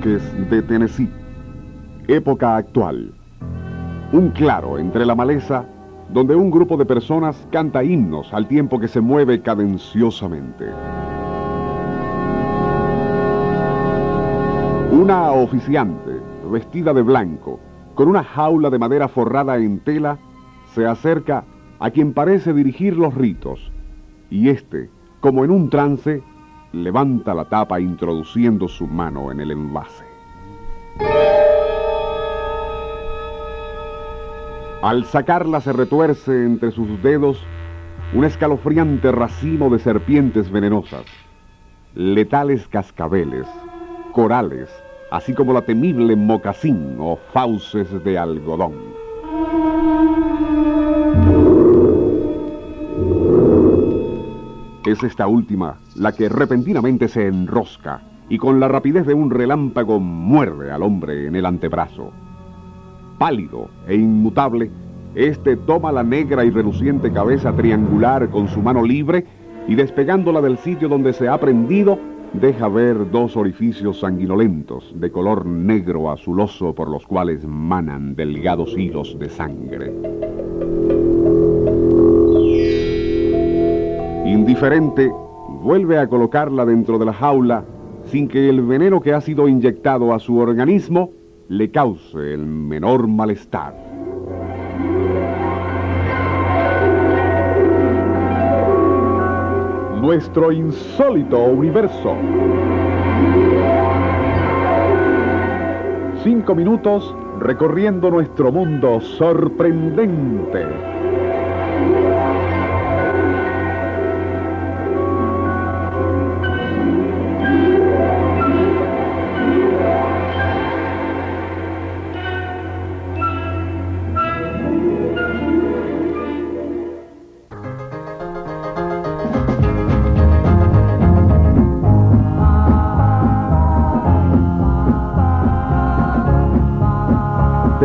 De Tennessee. Época actual. Un claro entre la maleza donde un grupo de personas canta himnos al tiempo que se mueve cadenciosamente. Una oficiante, vestida de blanco, con una jaula de madera forrada en tela, se acerca a quien parece dirigir los ritos, y éste, como en un trance, levanta la tapa introduciendo su mano en el envase. Al sacarla se retuerce entre sus dedos un escalofriante racimo de serpientes venenosas, letales cascabeles, corales, así como la temible mocasín o fauces de algodón. Es esta última la que repentinamente se enrosca y con la rapidez de un relámpago muerde al hombre en el antebrazo pálido e inmutable, este toma la negra y reluciente cabeza triangular con su mano libre y despegándola del sitio donde se ha prendido, deja ver dos orificios sanguinolentos de color negro azuloso por los cuales manan delgados hilos de sangre. Indiferente, vuelve a colocarla dentro de la jaula sin que el veneno que ha sido inyectado a su organismo le cause el menor malestar. Nuestro insólito universo. Cinco minutos recorriendo nuestro mundo sorprendente.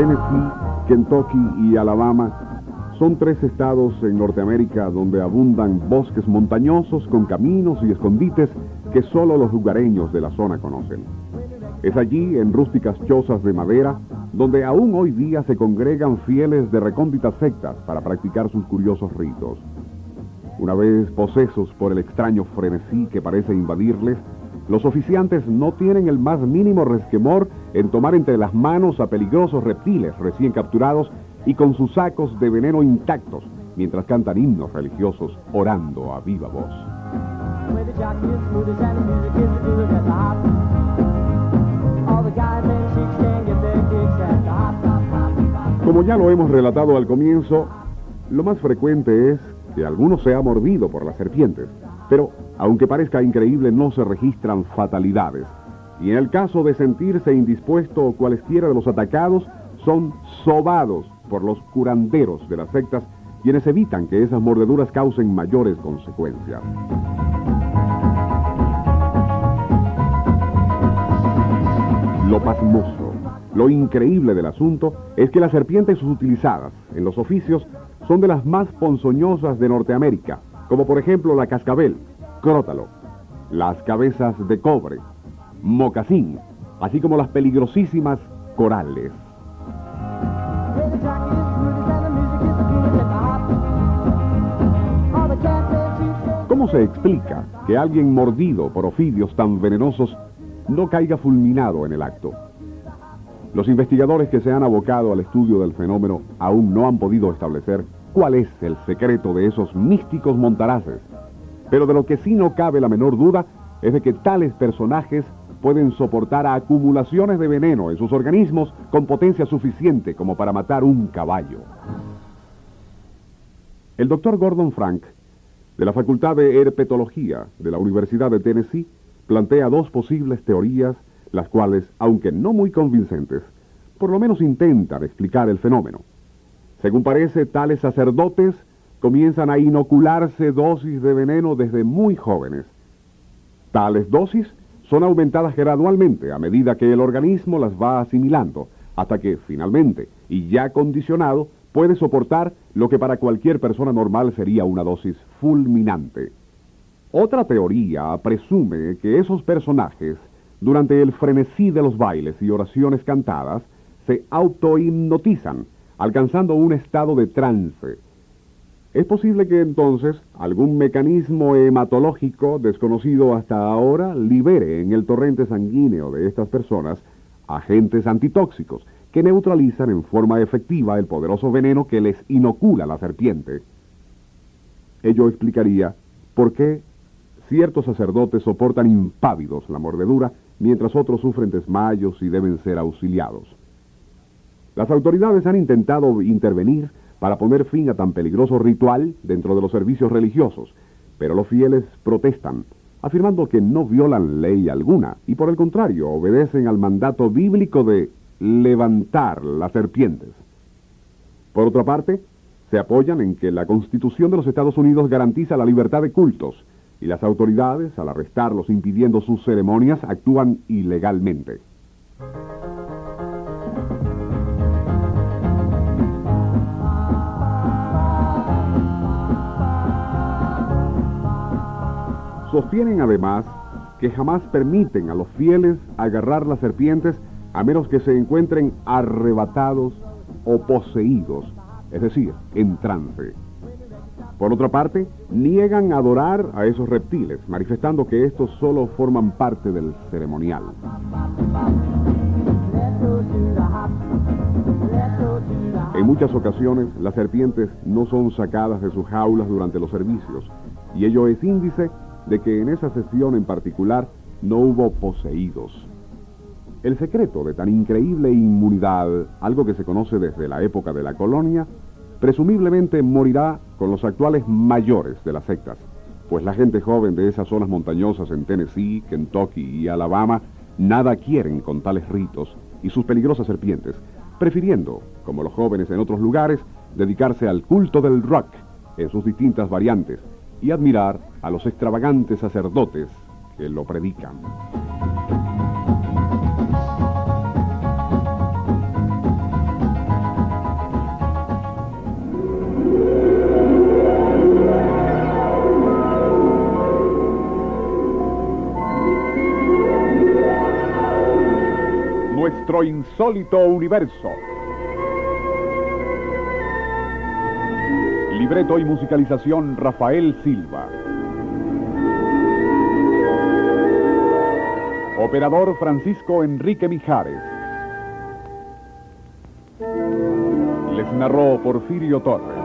Tennessee, Kentucky y Alabama son tres estados en Norteamérica donde abundan bosques montañosos con caminos y escondites que solo los lugareños de la zona conocen. Es allí, en rústicas chozas de madera, donde aún hoy día se congregan fieles de recónditas sectas para practicar sus curiosos ritos. Una vez posesos por el extraño frenesí que parece invadirles, los oficiantes no tienen el más mínimo resquemor en tomar entre las manos a peligrosos reptiles recién capturados y con sus sacos de veneno intactos, mientras cantan himnos religiosos orando a viva voz. Como ya lo hemos relatado al comienzo, lo más frecuente es que alguno sea mordido por las serpientes, pero aunque parezca increíble no se registran fatalidades. Y en el caso de sentirse indispuesto cualesquiera de los atacados, son sobados por los curanderos de las sectas, quienes evitan que esas mordeduras causen mayores consecuencias. Lo pasmoso, lo increíble del asunto es que las serpientes utilizadas en los oficios son de las más ponzoñosas de Norteamérica, como por ejemplo la cascabel, crótalo, las cabezas de cobre, mocasín, así como las peligrosísimas corales. ¿Cómo se explica que alguien mordido por ofidios tan venenosos no caiga fulminado en el acto? Los investigadores que se han abocado al estudio del fenómeno aún no han podido establecer cuál es el secreto de esos místicos montaraces, pero de lo que sí no cabe la menor duda es de que tales personajes pueden soportar acumulaciones de veneno en sus organismos con potencia suficiente como para matar un caballo. El doctor Gordon Frank, de la Facultad de Herpetología de la Universidad de Tennessee, plantea dos posibles teorías, las cuales, aunque no muy convincentes, por lo menos intentan explicar el fenómeno. Según parece, tales sacerdotes comienzan a inocularse dosis de veneno desde muy jóvenes. Tales dosis son aumentadas gradualmente a medida que el organismo las va asimilando, hasta que finalmente, y ya condicionado, puede soportar lo que para cualquier persona normal sería una dosis fulminante. Otra teoría presume que esos personajes durante el frenesí de los bailes y oraciones cantadas, se autohipnotizan, alcanzando un estado de trance. Es posible que entonces algún mecanismo hematológico desconocido hasta ahora libere en el torrente sanguíneo de estas personas agentes antitóxicos que neutralizan en forma efectiva el poderoso veneno que les inocula la serpiente. Ello explicaría por qué ciertos sacerdotes soportan impávidos la mordedura mientras otros sufren desmayos y deben ser auxiliados. Las autoridades han intentado intervenir para poner fin a tan peligroso ritual dentro de los servicios religiosos, pero los fieles protestan, afirmando que no violan ley alguna y por el contrario obedecen al mandato bíblico de levantar las serpientes. Por otra parte, se apoyan en que la Constitución de los Estados Unidos garantiza la libertad de cultos y las autoridades, al arrestarlos impidiendo sus ceremonias, actúan ilegalmente. Sostienen además que jamás permiten a los fieles agarrar las serpientes a menos que se encuentren arrebatados o poseídos, es decir, en trance. Por otra parte, niegan adorar a esos reptiles, manifestando que estos solo forman parte del ceremonial. En muchas ocasiones, las serpientes no son sacadas de sus jaulas durante los servicios, y ello es índice de que en esa sesión en particular no hubo poseídos. El secreto de tan increíble inmunidad, algo que se conoce desde la época de la colonia, presumiblemente morirá con los actuales mayores de las sectas, pues la gente joven de esas zonas montañosas en Tennessee, Kentucky y Alabama nada quieren con tales ritos y sus peligrosas serpientes, prefiriendo, como los jóvenes en otros lugares, dedicarse al culto del rock en sus distintas variantes y admirar a los extravagantes sacerdotes que lo predican. Nuestro insólito universo. Libreto y musicalización Rafael Silva. Operador Francisco Enrique Mijares. Les narró Porfirio Torres.